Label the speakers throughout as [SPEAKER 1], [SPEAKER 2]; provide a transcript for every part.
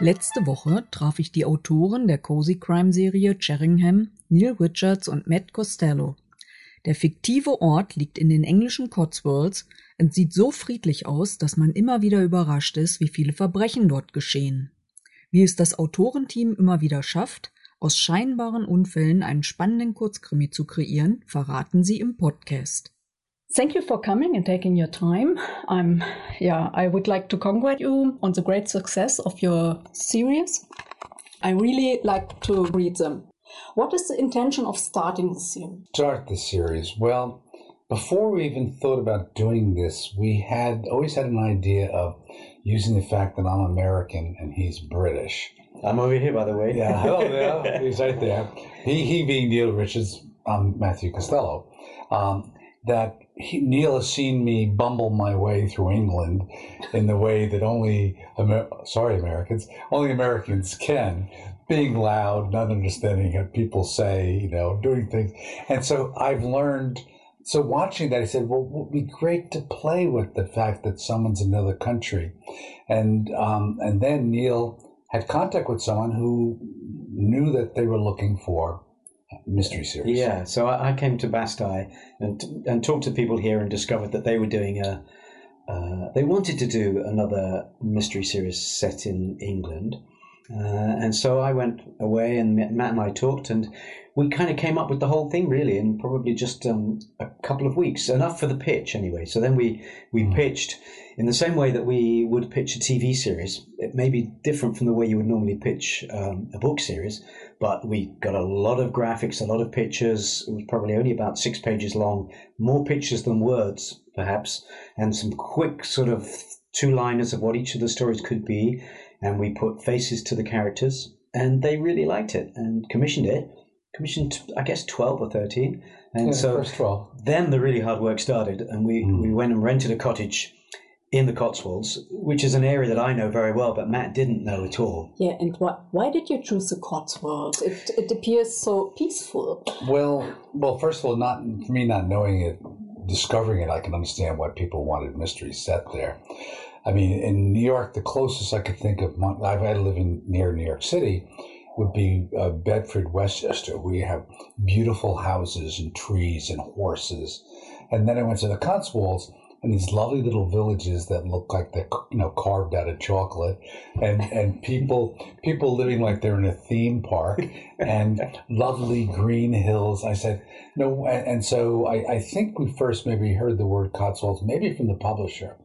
[SPEAKER 1] Letzte Woche traf ich die Autoren der Cozy Crime Serie Cheringham, Neil Richards und Matt Costello. Der fiktive Ort liegt in den englischen Cotswolds und sieht so friedlich aus, dass man immer wieder überrascht ist, wie viele Verbrechen dort geschehen. Wie es das Autorenteam immer wieder schafft, aus scheinbaren Unfällen einen spannenden Kurzkrimi zu kreieren, verraten sie im Podcast.
[SPEAKER 2] Thank you for coming and taking your time. I'm, yeah, I would like to congratulate you on the great success of your series. I really like to read them. What is the intention of starting the series?
[SPEAKER 3] Start the series. Well, before we even thought about doing this, we had always had an idea of using the fact that I'm American and he's British.
[SPEAKER 4] I'm over here, by the way.
[SPEAKER 3] Yeah, hello there. He's right there. He, he being Neil Richards, I'm Matthew Costello. Um, that he, Neil has seen me bumble my way through England in the way that only, Amer- sorry, Americans, only Americans can, being loud, not understanding what people say, you know, doing things. And so I've learned. So watching that, I said, "Well, it would be great to play with the fact that someone's another country," and um, and then Neil had contact with someone who knew that they were looking for mystery series.
[SPEAKER 4] Yeah, so I, I came to Bastei and and talked to people here and discovered that they were doing a. Uh, they wanted to do another mystery series set in England, uh, and so I went away and Matt and I talked, and we kind of came up with the whole thing really in probably just um, a couple of weeks, enough for the pitch anyway. So then we we
[SPEAKER 3] Mm.
[SPEAKER 4] pitched in the same way that we would pitch a TV series. It may be different from the way you would normally pitch um, a book series, but we got a lot of graphics, a lot of pictures. It was probably only about six pages long, more pictures than words, perhaps, and some quick sort of two liners of what each of the stories could be. And we put faces to the characters, and they really liked it and commissioned it. Commissioned, I guess, 12 or 13. And
[SPEAKER 3] Yeah,
[SPEAKER 4] so
[SPEAKER 3] first twelve.
[SPEAKER 4] then the really hard work started, and we,
[SPEAKER 3] Mm.
[SPEAKER 4] we went and rented a cottage in the Cotswolds, which is an area that I know very well, but Matt didn't know at all.
[SPEAKER 2] Yeah, and why, why did you choose the Cotswolds? It, it appears so peaceful.
[SPEAKER 3] Well, well, first of all, not for me not knowing it, discovering it, I can understand why people wanted mystery set there. I mean, in New York, the closest I could think of, I've had to live in near New York City, would be uh, Bedford, Westchester. We have beautiful houses and trees and horses. And then I went to the Cotswolds and these lovely little villages that look like they're you know carved out of chocolate, and and people people living like they're in a theme park, and lovely green hills. I said no, and, and so I, I think we first maybe heard the word Cotswolds maybe from the publisher.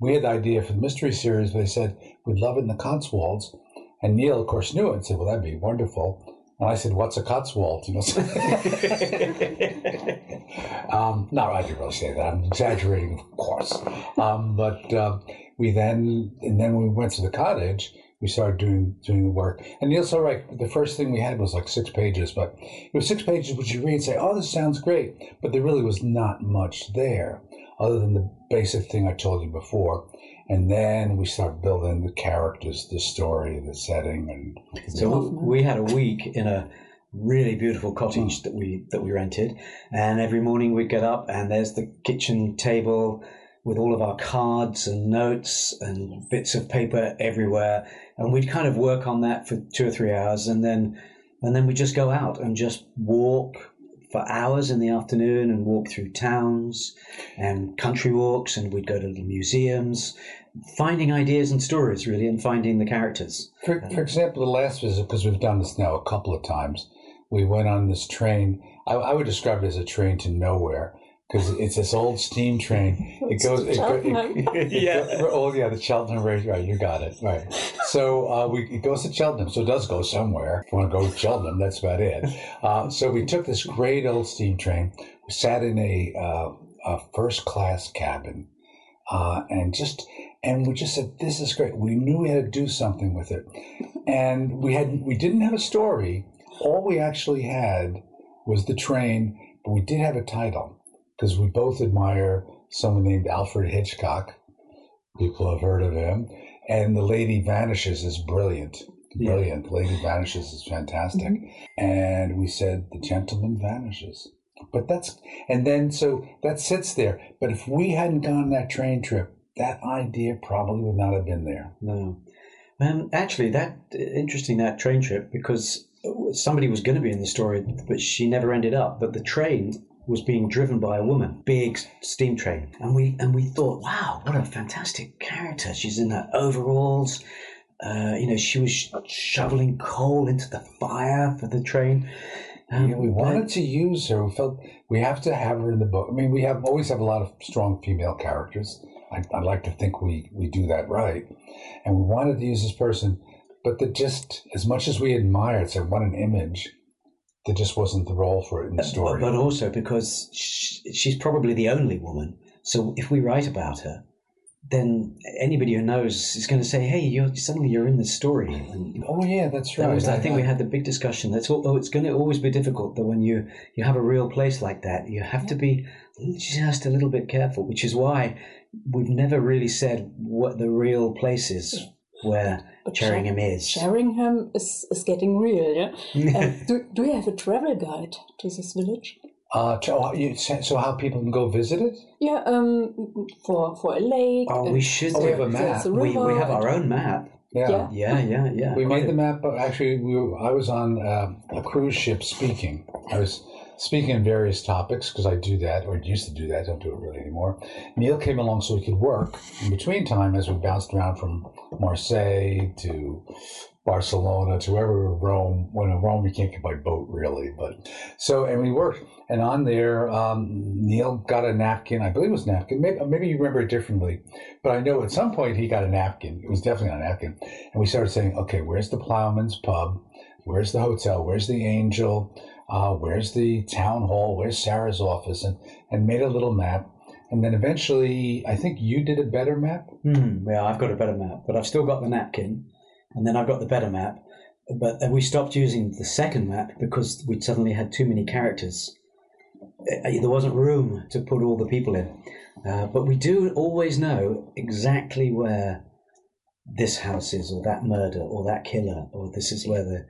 [SPEAKER 3] We had the idea for the mystery series. They said we'd love it in the Cotswolds, and Neil, of course, knew it and said, "Well, that'd be wonderful." And I said, "What's a Cotswold?" You know. so- um, no, I didn't really say that. I'm exaggerating, of course. Um, but uh, we then, and then we went to the cottage, we started doing doing the work. And Neil's all right. The first thing we had was like six pages, but it was six pages which you read and say, "Oh, this sounds great," but there really was not much there other than the basic thing I told you before. And then we start building the characters, the story, the setting, and
[SPEAKER 4] So we had a week in a really beautiful cottage that we that we rented, and every morning we'd get up and there's the kitchen table with all of our cards and notes and bits of paper everywhere, and we'd kind of work on that for two or three hours, and then and then we just go out and just walk for hours in the afternoon and walk through towns and country walks, and we'd go to the museums, finding ideas and stories really, and finding the characters.
[SPEAKER 3] For, uh, for example, the last visit, because we've done this now a couple of times, we went on this train. I, I would describe it as a train to nowhere because it's this old steam train. It goes. It, go- it,
[SPEAKER 4] Yeah.
[SPEAKER 3] Oh yeah, the Cheltenham Race. Right, you got it. Right. So uh, we it goes to Cheltenham. So it does go somewhere. If you want to go to Cheltenham, that's about it. Uh, so we took this great old steam train. We sat in a, uh, a first class cabin, uh, and just and we just said, "This is great." We knew we had to do something with it, and we had we didn't have a story. All we actually had was the train, but we did have a title because we both admire someone named Alfred Hitchcock. People have heard of him, and the Lady Vanishes is brilliant. Brilliant. The Lady Vanishes is fantastic. And we said, The Gentleman Vanishes. But that's, and then so that sits there. But if we hadn't gone on that train trip, that idea probably would not have been there.
[SPEAKER 4] No. Um, actually, that interesting that train trip because somebody was going to be in the story, but she never ended up. But the train was being driven by a woman, big steam train, and we and we thought, wow, what a fantastic character! She's in her overalls. Uh, you know, she was shoveling coal into the fire for the train. Um,
[SPEAKER 3] Yeah, we wanted to use her. We felt we have to have her in the book. I mean, we have always have a lot of strong female characters. I, I like to think we we do that right, and we wanted to use this person, but that just as much as we admired, said what an image, there just wasn't the role for it in the story.
[SPEAKER 4] But also because sh she's probably the only woman. So if we write about her, then anybody who knows is going to say, "Hey, you're suddenly you're in this story." And
[SPEAKER 3] oh yeah, that's right.
[SPEAKER 4] that was, I think we had the big discussion. That's all, oh, it's going to always be difficult that when you you have a real place like that, you have to be just a little bit careful. Which is why we've never really said what the real place is where
[SPEAKER 2] But
[SPEAKER 4] Cherringham is.
[SPEAKER 2] Cherringham is, is getting real, yeah? Um, do, do you have a travel guide to this village?
[SPEAKER 3] Uh, to- oh, you, so how people can go visit it?
[SPEAKER 2] Yeah, um, for, for a lake.
[SPEAKER 4] oh, we should.
[SPEAKER 3] Oh, we have a map.
[SPEAKER 2] a
[SPEAKER 4] we, we have our own map.
[SPEAKER 2] Yeah.
[SPEAKER 4] Yeah, yeah, yeah.
[SPEAKER 3] We
[SPEAKER 4] Quite
[SPEAKER 3] made
[SPEAKER 4] a-
[SPEAKER 3] the map, but actually, we were, I was on uh, a cruise ship speaking. I was speaking on various topics because I do that, or used to do that. Don't do it really anymore. Neil came along so we could work in between time as we bounced around from Marseille to Barcelona to wherever Rome. When in Rome, you can't get by boat really, but so and we worked. And on there, um, Neil got a napkin. I believe it was napkin. Maybe, maybe you remember it differently, but I know at some point he got a napkin. It was definitely a napkin. And we started saying, okay, where's the Plowman's Pub? Where's the hotel? Where's the Angel? Uh, where's the town hall? Where's Sarah's office? And, and made a little map. And then eventually, I think you did a better map.
[SPEAKER 4] Hmm, yeah, I've got a better map, but I've still got the napkin, and then I've got the better map. But we stopped using the second map because we suddenly had too many characters. Uh, There wasn't room to put all the people in. Uh, but we do always know exactly where this house is, or that murder, or that killer, or this is where the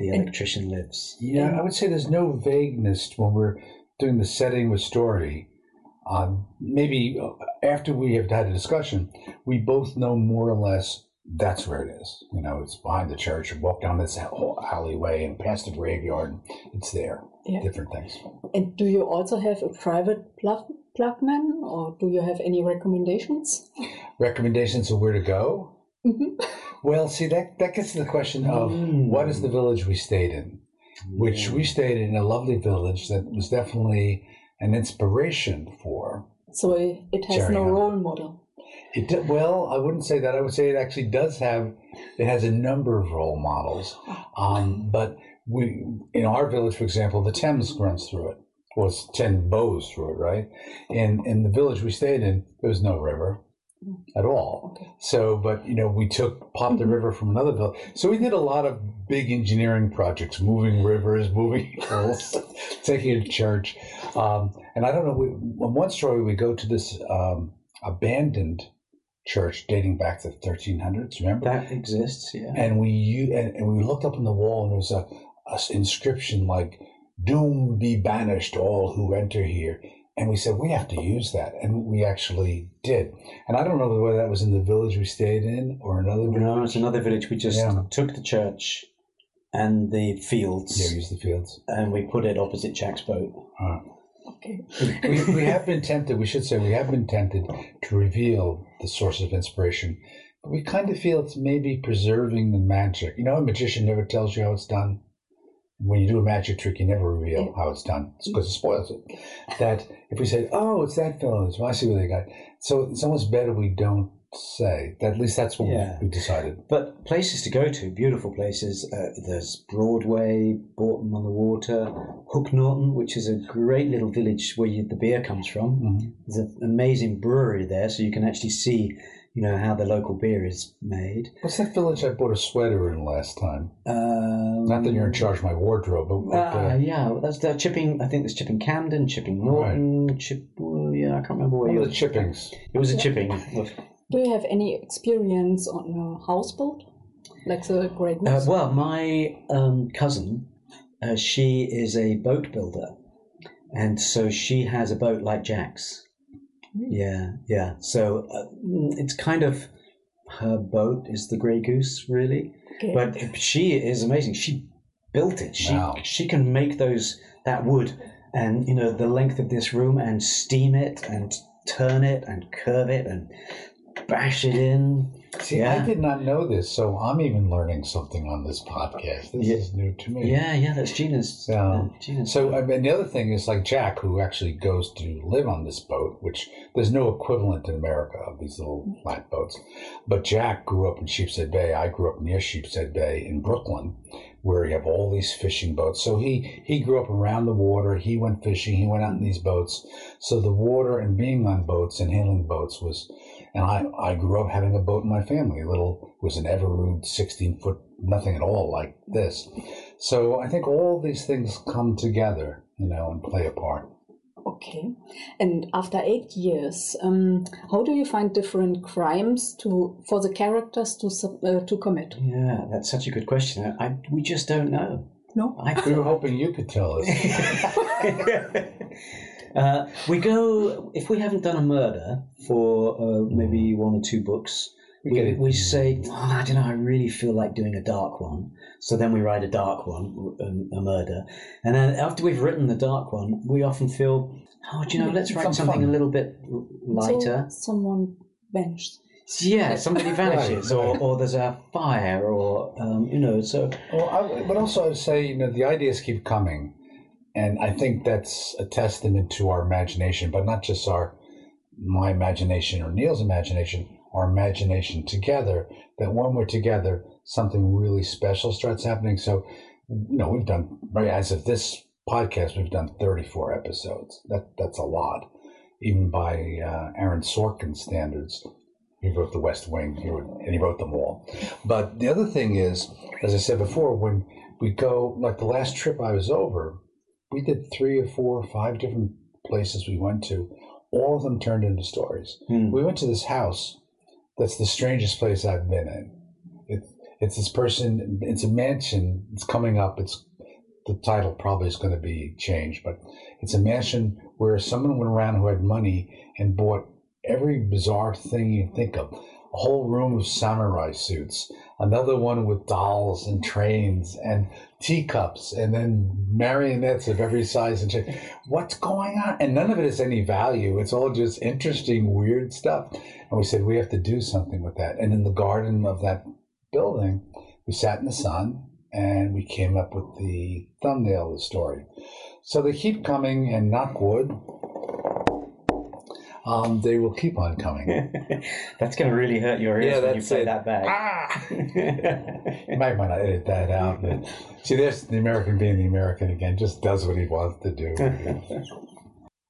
[SPEAKER 4] the electrician lives.
[SPEAKER 3] Yeah, I would say there's no vagueness when we're doing the setting with story. Um, maybe after we have had a discussion, we both know more or less that's where it is. You know, it's behind the church. You walk down this whole alleyway and past the graveyard. It's there.
[SPEAKER 2] Yeah.
[SPEAKER 3] Different things.
[SPEAKER 2] And do you also have a private plug, plugman, or do you have any recommendations?
[SPEAKER 3] Recommendations of where to go?
[SPEAKER 2] Mhm.
[SPEAKER 3] Well, see, that, that gets to the question of
[SPEAKER 4] Mm.
[SPEAKER 3] what is the village we stayed in? Which we stayed in a lovely village that was definitely an inspiration for
[SPEAKER 2] So it it has no
[SPEAKER 3] Cherringham.
[SPEAKER 2] role model.
[SPEAKER 3] It do- well, I wouldn't say that. I would say it actually does have. It has a number of role models, um, but we in our village, for example, the Thames runs through it. Well, it's ten bows through it, right? In in the village we stayed in, there was no river at all.
[SPEAKER 2] Okay.
[SPEAKER 3] So, but you know, we took popped the river from another village. So we did a lot of big engineering projects, moving rivers, moving hills, taking a church. Um, and I don't know. We, on one story, we go to this um, abandoned church dating back to the 1300s. Remember?
[SPEAKER 4] That exists, yeah.
[SPEAKER 3] and we and, and we looked up on the wall, and there was a, a inscription like "Doom be banished, all who enter here." And we said we have to use that, and we actually did. And I don't know whether that was in the village we stayed in or another village.
[SPEAKER 4] No, it's another village. We just
[SPEAKER 3] Yeah.
[SPEAKER 4] took the church and the fields,
[SPEAKER 3] Yeah, use the fields.
[SPEAKER 4] and we put it opposite Jack's boat.
[SPEAKER 3] Uh,
[SPEAKER 2] Okay.
[SPEAKER 3] we, we have been tempted, we should say, we have been tempted to reveal the source of inspiration, but we kind of feel it's maybe preserving the magic. You know, a magician never tells you how it's done. When you do a magic trick, you never reveal how it's done because it spoils it. That if we say, "Oh, it's that fellow," well, I see what they got. So it's almost better we don't say. At least that's what
[SPEAKER 4] Yeah.
[SPEAKER 3] we, we decided.
[SPEAKER 4] But places to go to, beautiful places. Uh, there's Broadway, Bourton on the Water, Hook Norton, which is a great little village where you, the beer comes from.
[SPEAKER 3] Mhm.
[SPEAKER 4] There's an amazing brewery there, so you can actually see, you know, how the local beer is made.
[SPEAKER 3] What's that village I bought a sweater in last time?
[SPEAKER 4] Um,
[SPEAKER 3] Not that you're in charge of my wardrobe, but like,
[SPEAKER 4] Uh,
[SPEAKER 3] uh,
[SPEAKER 4] yeah, that's the chipping. I think there's chipping Campden, chipping Norton, chip. oh, yeah, I can't remember where.
[SPEAKER 3] one
[SPEAKER 4] you
[SPEAKER 3] of the chippings.
[SPEAKER 4] It was a chipping.
[SPEAKER 2] Do you have any experience on a houseboat? Like the Great
[SPEAKER 4] Uh, well, my um, cousin, uh, she is a boat builder, and so she has a boat like Jack's. Yeah, yeah. So uh, mm, it's kind of her boat is the Grey Goose, really.
[SPEAKER 2] Okay.
[SPEAKER 4] But she is amazing. She built it. She
[SPEAKER 3] Wow.
[SPEAKER 4] she can make those that wood and you know the length of this room and steam it and turn it and curve it and bash it in.
[SPEAKER 3] See,
[SPEAKER 4] Yeah.
[SPEAKER 3] I did not know this, so I'm even learning something on this podcast. This
[SPEAKER 4] Yeah.
[SPEAKER 3] is new to me.
[SPEAKER 4] Yeah, yeah, that's Gina's.
[SPEAKER 3] So-
[SPEAKER 4] uh, Gina's.
[SPEAKER 3] So, I mean, the other thing is like Jack, who actually goes to live on this boat, which there's no equivalent in America of these little flat boats. But Jack grew up in Sheepshead Bay. I grew up near Sheepshead Bay in Brooklyn, where you have all these fishing boats. So he he grew up around the water. He went fishing. He went out in these boats. So the water and being on boats and handling boats was. And I, I grew up having a boat in my family. A little was an Evinrude, sixteen foot, nothing at all like this. So I think all these things come together, you know, and play a part.
[SPEAKER 2] Okay. And after eight years, um, how do you find different crimes to for the characters to uh, to commit?
[SPEAKER 4] yeah, that's such a good question. I, I we just don't know.
[SPEAKER 2] No.
[SPEAKER 4] I
[SPEAKER 3] We were hoping you could tell us.
[SPEAKER 4] uh, we go if we haven't done a murder for uh, maybe one or two books.
[SPEAKER 3] We
[SPEAKER 4] We, we say, oh, I don't know, I really feel like doing a dark one. So then we write a dark one, um, a murder. And then after we've written the dark one, we often feel, oh, do you know, let's write
[SPEAKER 3] Some
[SPEAKER 4] something
[SPEAKER 3] fun.
[SPEAKER 4] a little bit lighter.
[SPEAKER 2] So someone vanished.
[SPEAKER 4] yeah, somebody vanishes,
[SPEAKER 3] Right,
[SPEAKER 4] or, or there's a fire, or, um, you know, so.
[SPEAKER 3] Well, I, but also I'd say, you know, the ideas keep coming. And I think that's a testament to our imagination, but not just our, my imagination or Neil's imagination, our imagination together, that when we're together, something really special starts happening. So, you know, we've done, right, as of this podcast, we've done 34 episodes. That That's a lot, even by uh, Aaron Sorkin standards. He wrote The West Wing, he wrote, and he wrote them all. But the other thing is, as I said before, when we go, like the last trip I was over, we did three or four or five different places we went to. All of them turned into stories.
[SPEAKER 4] Hmm.
[SPEAKER 3] We went to this house that's the strangest place I've been in. It, it's this person, it's a mansion, it's coming up, it's the title probably is going to be changed, but it's a mansion where someone went around who had money and bought every bizarre thing you think of. A whole room of samurai suits, another one with dolls and trains and teacups, and then marionettes of every size and shape. What's going on? And none of it has any value. It's all just interesting, weird stuff. And we said, we have to do something with that. And in the garden of that building, we sat in the sun and we came up with the thumbnail of the story. So they keep coming, and knock wood, um, they will keep on coming.
[SPEAKER 4] that's going to really hurt your ears
[SPEAKER 3] Yeah,
[SPEAKER 4] when you play
[SPEAKER 3] it.
[SPEAKER 4] that back.
[SPEAKER 3] ah! you might want to edit that out. But see, there's the American being the American again, just does what he wants to do.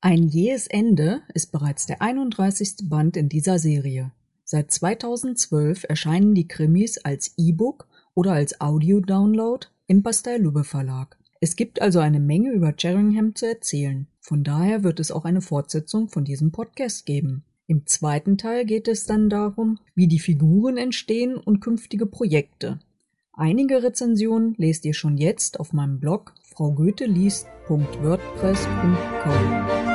[SPEAKER 1] Ein jähes Ende ist bereits der 31. Band in dieser Serie. Seit 2012 erscheinen die Krimis als E-Book oder als Audio-Download im Pastel-Lube Verlag. Es gibt also eine Menge über Sheringham zu erzählen. Von daher wird es auch eine Fortsetzung von diesem Podcast geben. Im zweiten Teil geht es dann darum, wie die Figuren entstehen und künftige Projekte. Einige Rezensionen lest ihr schon jetzt auf meinem Blog fraugoetheliest.wordpress.com.